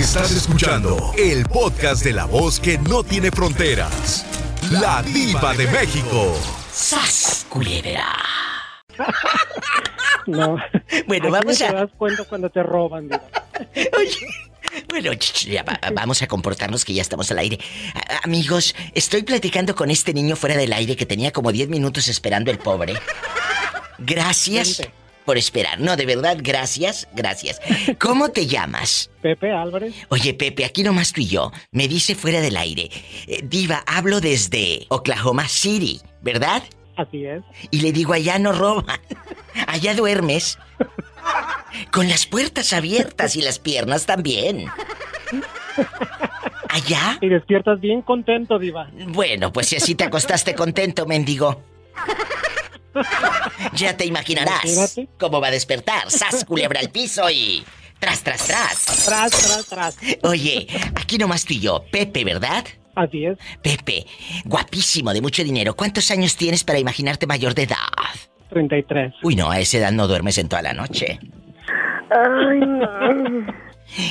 Estás escuchando el podcast de la voz que no tiene fronteras. La diva de México. ¡Sas, culebra! No. Bueno, Aquí vamos te a... das cuenta cuando te roban, diva. Oye, bueno, ch, ch, ya va- vamos a comportarnos que ya estamos al aire. A- amigos, estoy platicando con este niño fuera del aire que tenía como 10 minutos esperando el pobre. Gracias Vente. Por esperar. No, de verdad, gracias, gracias. ¿Cómo te llamas? Pepe Álvarez. Oye, Pepe, aquí nomás tú y yo. Me dice fuera del aire. eh, Diva, hablo desde Oklahoma City, ¿verdad? Así es. Y le digo, allá no roban. Allá duermes. Con las puertas abiertas y las piernas también. ¿Allá? Y despiertas bien contento, diva. Bueno, pues si así te acostaste contento, mendigo. Ya te imaginarás Imagínate. cómo va a despertar. Sas, culebra al piso y... Tras, tras, tras. Tras, tras, tras. Oye, aquí nomás tú y yo. Pepe, ¿verdad? Así es. Pepe, guapísimo, de mucho dinero. ¿Cuántos años tienes para imaginarte mayor de edad? 33. Uy, no, a esa edad no duermes en toda la noche. Ay, no.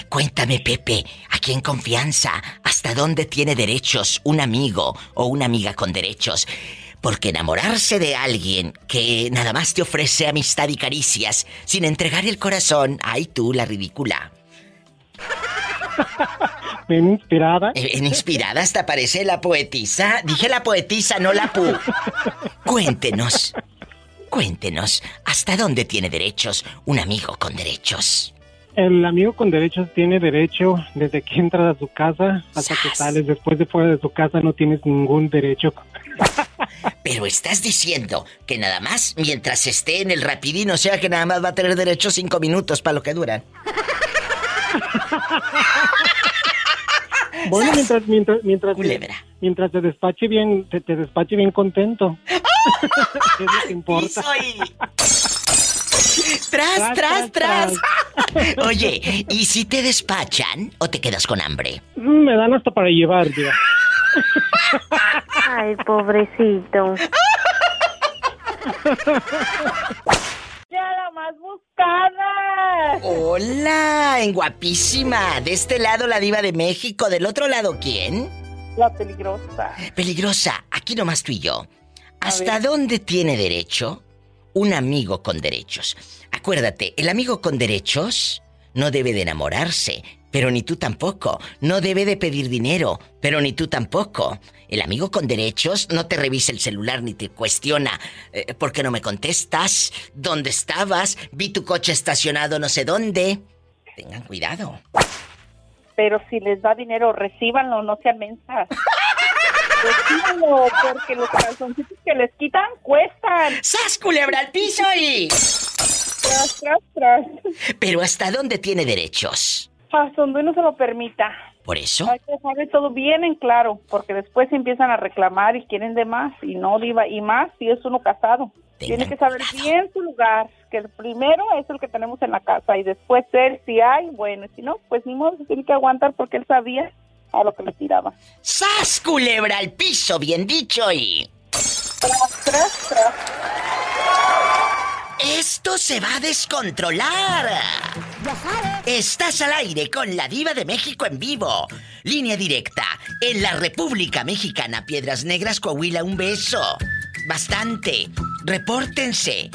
Cuéntame, Pepe, aquí en confianza, ¿hasta dónde tiene derechos un amigo o una amiga con derechos? Porque enamorarse de alguien que nada más te ofrece amistad y caricias sin entregar el corazón, ay tú, la ridícula. Bien inspirada. En inspirada hasta parece la poetisa. Dije la poetisa, no la pu. Cuéntenos, cuéntenos, ¿hasta dónde tiene derechos un amigo con derechos? El amigo con derechos tiene derecho desde que entras a su casa hasta que sales. Después de fuera de su casa no tienes ningún derecho. Pero estás diciendo que nada más mientras esté en el rapidín, o sea que nada más va a tener derecho cinco minutos para lo que duran. Bueno, mientras mientras mientras Culebra. mientras te despache bien, te, te despache bien contento. es lo que importa. Tras, tras, Tras, Oye, ¿y si te despachan o te quedas con hambre? Mm, Me dan hasta para llevar, diva. Ay, pobrecito. ¡Ya la más buscada! Hola, en guapísima. De este lado la diva de México, del otro lado ¿quién? La peligrosa. Peligrosa, aquí nomás tú y yo. ¿Hasta dónde tiene derecho un amigo con derechos? Acuérdate, el amigo con derechos no debe de enamorarse, pero ni tú tampoco. No debe de pedir dinero, pero ni tú tampoco. El amigo con derechos no te revisa el celular ni te cuestiona eh, por qué no me contestas, dónde estabas, vi tu coche estacionado no sé dónde. Tengan cuidado. Pero si les da dinero, recíbanlo, no sean mensas. Recíbanlo, porque los calzoncitos que les quitan cuestan. ¡Sas, culebra al piso y... Tras, tras, tras. Pero ¿hasta dónde tiene derechos? Ah, donde no se lo permita. Por eso... Hay que dejar todo bien en claro, porque después empiezan a reclamar y quieren de más, y no diva, y más si es uno casado. Tengan Tiene que saber cuidado. bien su lugar, que el primero es el que tenemos en la casa, y después él, si hay, bueno, si no, pues ni modo, se tiene que aguantar porque él sabía a lo que le tiraba. ¡Sas, culebra al piso! Bien dicho y... Tras, tras, tras. ¡Esto se va a descontrolar! Estás al aire con la diva de México en vivo. Línea directa. En la República Mexicana, Piedras Negras, Coahuila, un beso. Bastante. Repórtense.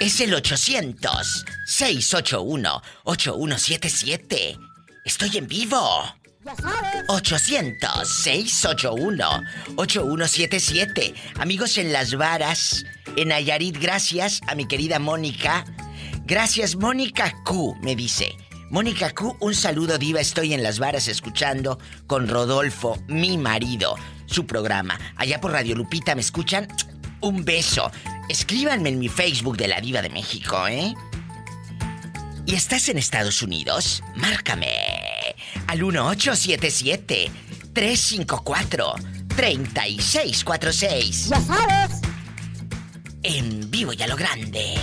Es el 800-681-8177. Estoy en vivo. 800-681-8177. Amigos en Las Varas, en Nayarit, gracias a mi querida Mónica. Gracias, Mónica Q, me dice. Mónica Q, un saludo diva, estoy en Las Varas escuchando con Rodolfo, mi marido, su programa. Allá por Radio Lupita, ¿me escuchan? Un beso. Escríbanme en mi Facebook de la Diva de México, ¿eh? ¿Y estás en Estados Unidos? Márcame al 1877-354-3646. Ya sabes. En vivo y a lo grande.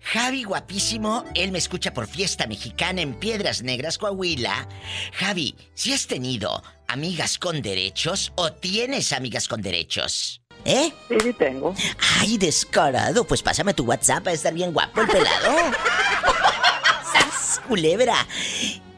Javi guapísimo, él me escucha por fiesta mexicana en Piedras Negras, Coahuila. Javi, si has tenido amigas con derechos o tienes amigas con derechos. ¿Eh? Sí, sí tengo. Ay, descarado. Pues pásame tu WhatsApp a estar bien guapo el pelado. culebra!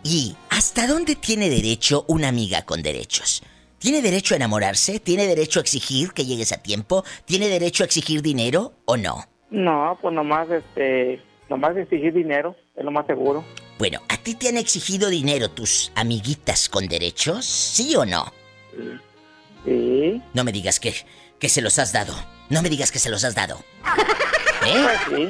¿Y hasta dónde tiene derecho una amiga con derechos? ¿Tiene derecho a enamorarse? ¿Tiene derecho a exigir que llegues a tiempo? ¿Tiene derecho a exigir dinero o no? No, pues nomás, este, nomás exigir dinero, es lo más seguro. Bueno, ¿a ti te han exigido dinero tus amiguitas con derechos? ¿Sí o no? Sí. No me digas que, que se los has dado. No me digas que se los has dado. ¿Eh? Pues sí.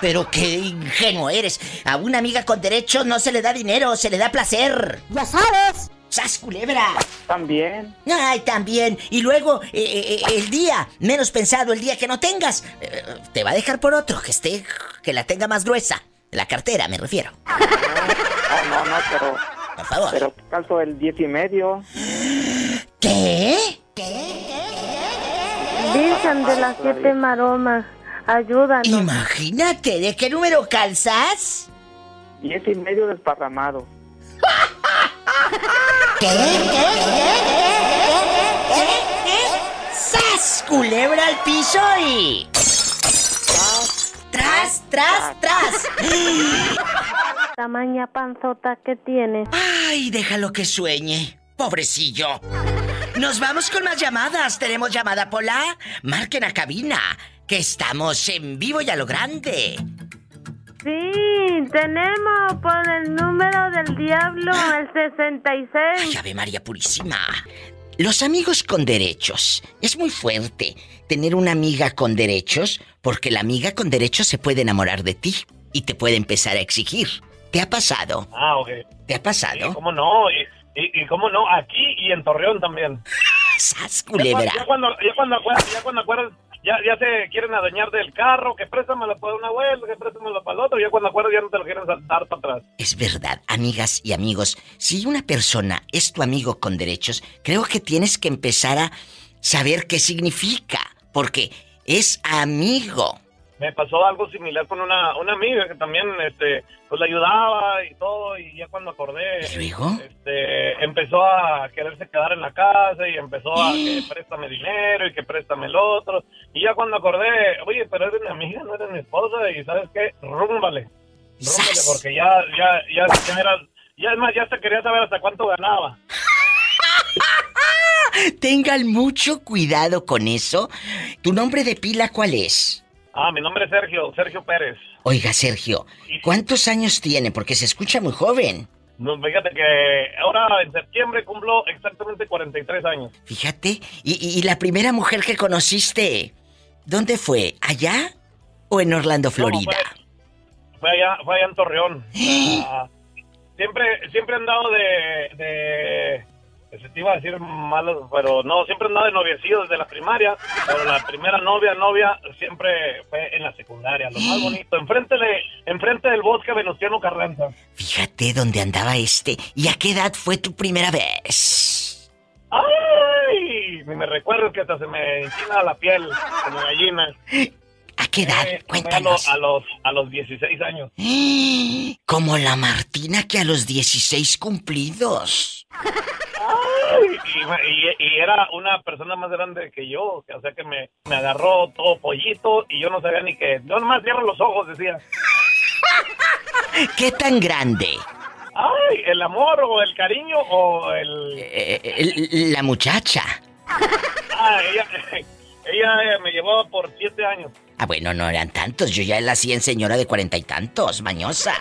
Pero qué ingenuo eres. A una amiga con derechos no se le da dinero, se le da placer. Ya sabes. ¡Sas, culebra! También. Ay, también. Y luego, eh, eh, eh, el día menos pensado, el día que no tengas, eh, te va a dejar por otro, que esté, que la tenga más gruesa. La cartera, me refiero. No, no, no, pero, Por favor. pero calzo el diez y medio. ¿Qué? Virgen de las siete maromas, ayúdanos. Imagínate, ¿de qué número calzas? Diez y medio desparramado. ¡Sas! Culebra al piso y. ¡Tras, tras, tras! Tamaña panzota que tiene. ¡Ay, déjalo que sueñe! ¡Pobrecillo! Nos vamos con más llamadas. ¿Tenemos llamada, Pola? Marquen a cabina, que estamos en vivo y a lo grande. Sí, tenemos por el número del diablo el 66. Ay, Ave María Purísima. Los amigos con derechos. Es muy fuerte tener una amiga con derechos porque la amiga con derechos se puede enamorar de ti y te puede empezar a exigir. ¿Te ha pasado? Ah, ok. ¿Te ha Sí, pasado? cómo no, y, y, y cómo no, aquí y en Torreón también. ¡Sas, Ya, culebra! cuando- ya cuando, ya cuando acuerdas, ya cuando acuerdas, ya, ya se quieren adueñar del carro, que préstamelo para una vuelta, que préstamelo para el otro, ya cuando acuerdas ya no te lo quieren saltar para atrás. Es verdad, amigas y amigos, si una persona es tu amigo con derechos, creo que tienes que empezar a saber qué significa, porque es amigo. Me pasó algo similar con una, una amiga que también, este, pues la ayudaba y todo, y ya cuando acordé, este, empezó a quererse quedar en la casa y empezó a que préstame dinero y que préstame el otro, y ya cuando acordé, oye, pero eres mi amiga, no eres mi esposa, y ¿sabes qué? Rúmbale, rúmbale, porque ya, ya, ya, ya era, ya es más, ya se quería saber hasta cuánto ganaba. Tengan mucho cuidado con eso. ¿Tu nombre de pila cuál es? Ah, mi nombre es Sergio, Sergio Pérez. Oiga, Sergio, ¿cuántos años tiene? Porque se escucha muy joven. No, fíjate que ahora en septiembre cumplo exactamente 43 años. Fíjate, y, y- y la primera mujer que conociste, ¿dónde fue? ¿Allá o en Orlando, Florida? fue, fue allá, fue allá en Torreón. Ah, siempre, siempre he andado de, de, se te iba a decir malos, pero no, siempre he andado de noviecillo desde la primaria, pero la primera novia, novia, siempre fue en la secundaria, lo más bonito, enfrente, de, enfrente del bosque Venustiano Carranza. Fíjate dónde andaba este. ¿Y a qué edad fue tu primera vez? ¡Ay! Ni me recuerdo que hasta se me enchina la piel como gallina. ¿A qué edad? Eh, Cuéntanos. A los, a los 16 años. Como la Martina que a los 16 cumplidos. Y, era una persona más grande que yo, que, o sea que me, me agarró todo pollito y yo no sabía ni qué. Yo nomás cierro los ojos, decía. ¿Qué tan grande? Ay, el amor o el cariño o el... Eh, el- la muchacha. Ah, ella, ella eh, me llevaba por siete años. Ah, bueno, no eran tantos. Yo ya la hacía en señora de cuarenta y tantos, mañosa.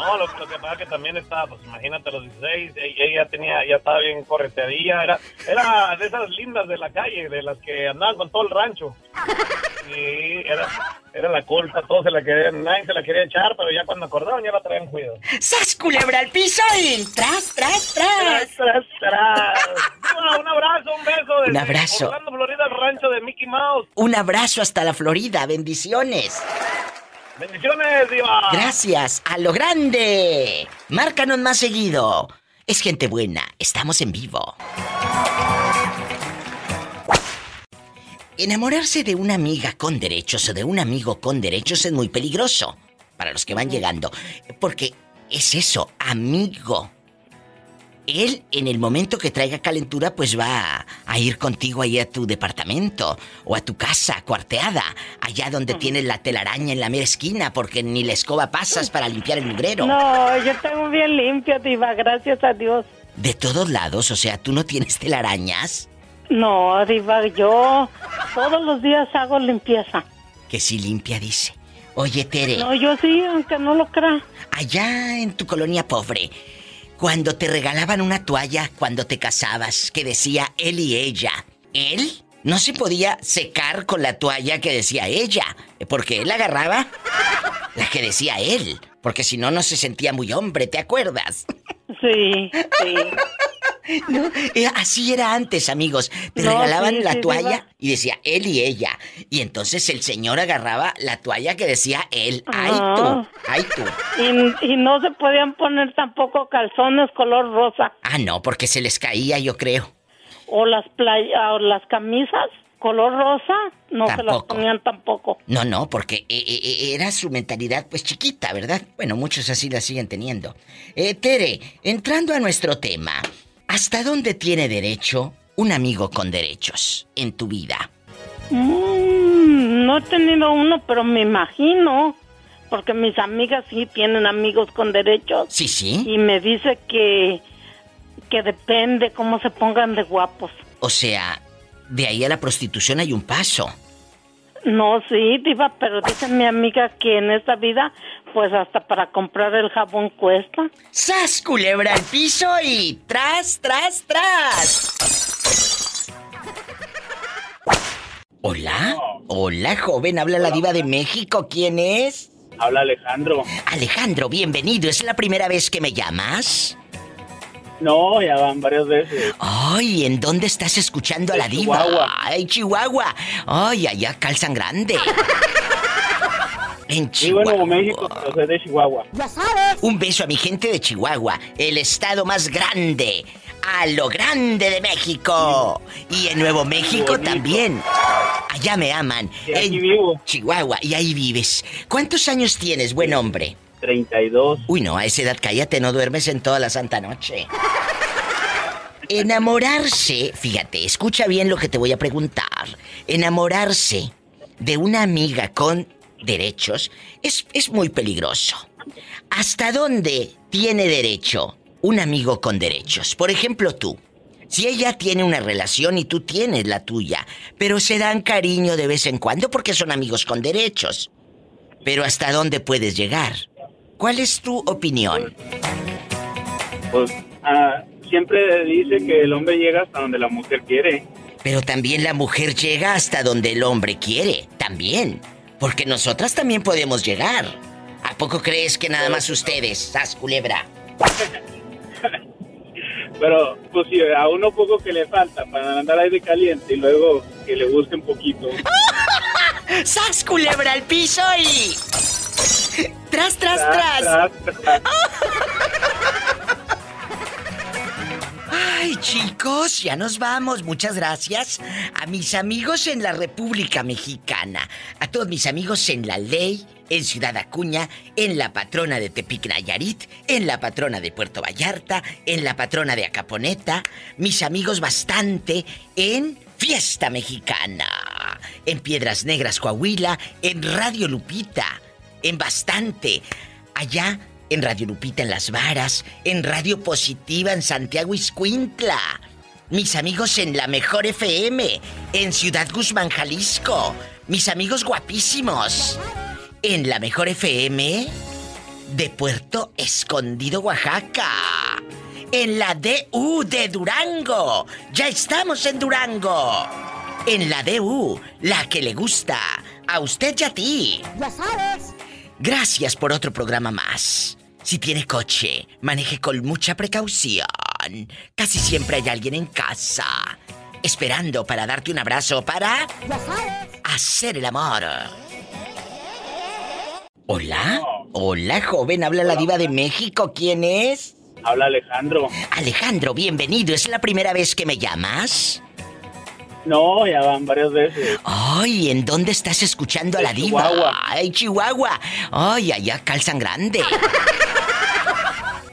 No, lo, lo que pasa es que también estaba, pues imagínate, a los 16, e- ella tenía, ya estaba bien correteadilla, era, era de esas lindas de la calle, de las que andaban con todo el rancho. Sí, era, era la culpa, todos se la querían, nadie se la quería echar, pero ya cuando acordaban ya la traían cuidado. ¡Sas, culebra al piso y tras, tras, tras! Tras, tras. Ah, Un abrazo, un beso. Un desde abrazo. Orlando, Florida, el rancho de Mickey Mouse. Un abrazo hasta la Florida, bendiciones. Bendiciones, Diva. Gracias, a lo grande. Márcanos más seguido. Es gente buena, estamos en vivo. Enamorarse de una amiga con derechos o de un amigo con derechos es muy peligroso para los que van llegando. Porque es eso, amigo. Él en el momento que traiga calentura pues va a, ir contigo ahí a tu departamento o a tu casa cuarteada, allá donde tienes la telaraña en la mera esquina porque ni la escoba pasas para limpiar el mugrero. No, yo tengo bien limpio, Diva, gracias a Dios. De todos lados, o sea, ¿tú no tienes telarañas? No, Diva, yo todos los días hago limpieza. Que sí limpia, dice. Oye, Tere. No, yo sí, aunque no lo crea. Allá en tu colonia pobre, cuando te regalaban una toalla cuando te casabas que decía él y ella, él no se podía secar con la toalla que decía ella, porque él agarraba la que decía él, porque si no, no se sentía muy hombre, ¿te acuerdas? Sí, sí. No, así era antes, amigos. Te No, regalaban sí, la sí, toalla y decía él y ella. Y entonces el señor agarraba la toalla que decía él. ¡Ay Ah. tú! ¡Ay tú! Y, y no se podían poner tampoco calzones color rosa Ah, no, porque se les caía, yo creo. o las playa, o las camisas color rosa, no se las ponían tampoco. No, no, porque eh, eh, eh, era su mentalidad pues chiquita, ¿verdad? Bueno, muchos así la siguen teniendo. Eh, Tere, entrando a nuestro tema, ¿hasta dónde tiene derecho un amigo con derechos en tu vida? Mm, no he tenido uno, pero me imagino, porque mis amigas sí tienen amigos con derechos. Sí, sí. Y me dice que, que depende cómo se pongan de guapos. O sea, de ahí a la prostitución hay un paso. No, sí, diva, pero dice mi amiga que en esta vida, pues hasta para comprar el jabón cuesta. ¡Sas, culebra al piso y tras, tras, tras! Hola, hola, joven, habla la diva de México, ¿quién es? Habla Alejandro. Alejandro, bienvenido, ¿es la primera vez que me llamas? No, ya van varias veces. Ay, ¿en dónde estás escuchando a la En diva? Chihuahua. Ay, Chihuahua. Ay, allá calzan grande. En Vivo Chihuahua. en Nuevo México, pero soy de Chihuahua. Un beso a mi gente de Chihuahua, el estado más grande, a lo grande de México. Y en Nuevo México bonito. también. Allá me aman. Y aquí en vivo. Chihuahua, y ahí vives. ¿Cuántos años tienes, buen hombre? 32. Uy, no, a esa edad cállate, no duermes en toda la santa noche. Enamorarse, fíjate, escucha bien lo que te voy a preguntar. Enamorarse de una amiga con derechos es, es muy peligroso. ¿Hasta dónde tiene derecho un amigo con derechos? Por ejemplo, tú. Si ella tiene una relación y tú tienes la tuya, pero se dan cariño de vez en cuando porque son amigos con derechos. Pero ¿hasta dónde puedes llegar? ¿Cuál es tu opinión? Pues ah, siempre dice que el hombre llega hasta donde la mujer quiere. Pero también la mujer llega hasta donde el hombre quiere, también. Porque nosotras también podemos llegar. ¿A poco crees que nada más ustedes, sas culebra? Pero, pues si a uno poco que le falta para andar aire caliente y luego que le busque un poquito. ¡Sas culebra al piso y. ¡Tras, tras, tras! Ay, chicos, ya nos vamos. Muchas gracias a mis amigos en la República Mexicana, a todos mis amigos en La Ley, en Ciudad Acuña, en la patrona de Tepic Nayarit, en la patrona de Puerto Vallarta, en la patrona de Acaponeta, mis amigos bastante en Fiesta Mexicana, en Piedras Negras, Coahuila, en Radio Lupita, en bastante, allá en Radio Lupita en Las Varas, en Radio Positiva en Santiago Iscuintla. Mis amigos en La Mejor FM, en Ciudad Guzmán, Jalisco. Mis amigos guapísimos. En La Mejor FM de Puerto Escondido, Oaxaca. En la DU de Durango. Ya estamos en Durango. En la DU, la que le gusta. A usted y a ti. Ya sabes. Gracias por otro programa más. Si tiene coche, maneje con mucha precaución. Casi siempre hay alguien en casa, esperando para darte un abrazo para hacer el amor. Hola, hola joven, habla la diva de México, ¿quién es? Habla Alejandro. Alejandro, bienvenido, ¿es la primera vez que me llamas? No, ya van varias veces. Ay, ¿en dónde estás escuchando a la diva? Chihuahua. Ay, Chihuahua. Ay, allá calzan grande.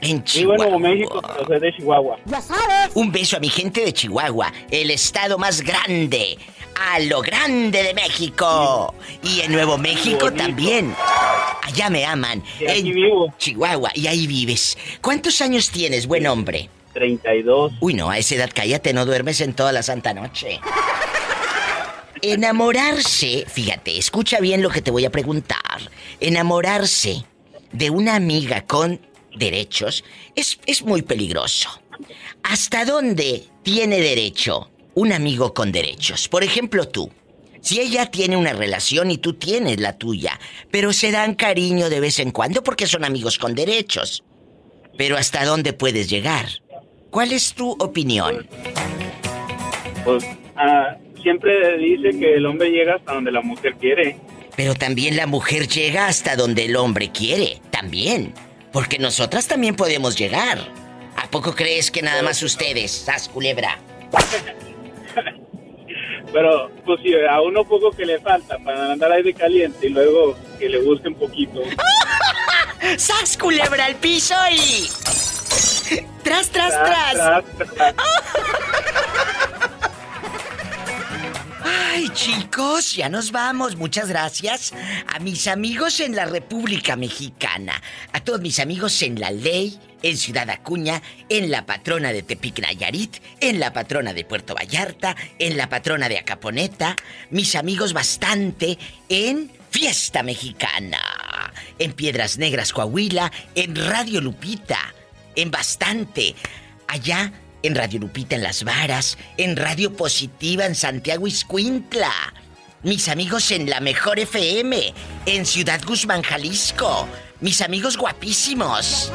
En Vivo en Chihuahua. Nuevo México, pero soy de Chihuahua. Un beso a mi gente de Chihuahua, el estado más grande, a lo grande de México. Y en Nuevo México bonito. también. Allá me aman. Y aquí en vivo. Chihuahua, y ahí vives. ¿Cuántos años tienes, buen hombre? 32. Uy, no, a esa edad cállate, no duermes en toda la santa noche. Enamorarse, fíjate, escucha bien lo que te voy a preguntar. Enamorarse de una amiga con derechos es, es muy peligroso. ¿Hasta dónde tiene derecho un amigo con derechos? Por ejemplo, tú. Si ella tiene una relación y tú tienes la tuya, pero se dan cariño de vez en cuando porque son amigos con derechos. Pero ¿hasta dónde puedes llegar? ¿Cuál es tu opinión? Pues ah, siempre dice que el hombre llega hasta donde la mujer quiere. Pero también la mujer llega hasta donde el hombre quiere, también. Porque nosotras también podemos llegar. ¿A poco crees que nada más ustedes, sas culebra? Pero, pues si a uno poco que le falta para andar aire caliente y luego que le un poquito. ¡Sas culebra al piso y. ¡Tras, tras, tras! Tras, tras. Ay, chicos, ya nos vamos. Muchas gracias a mis amigos en la República Mexicana, a todos mis amigos en La Ley, en Ciudad Acuña, en la patrona de Tepic Nayarit, en la patrona de Puerto Vallarta, en la patrona de Acaponeta, mis amigos bastante en Fiesta Mexicana, en Piedras Negras, Coahuila, en Radio Lupita, en bastante, allá en Radio Lupita en Las Varas, en Radio Positiva en Santiago Iscuintla. Mis amigos en La Mejor FM, en Ciudad Guzmán, Jalisco. Mis amigos guapísimos.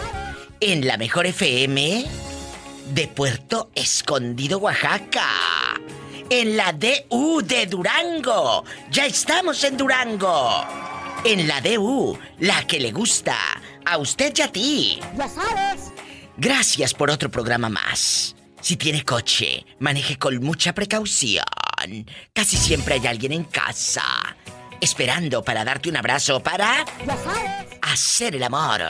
En La Mejor FM de Puerto Escondido, Oaxaca. En la DU de Durango. Ya estamos en Durango. En la DU, la que le gusta. A usted y a ti. Ya sabes. Gracias por otro programa más. Si tiene coche, maneje con mucha precaución. Casi siempre hay alguien en casa, esperando para darte un abrazo para hacer el amor.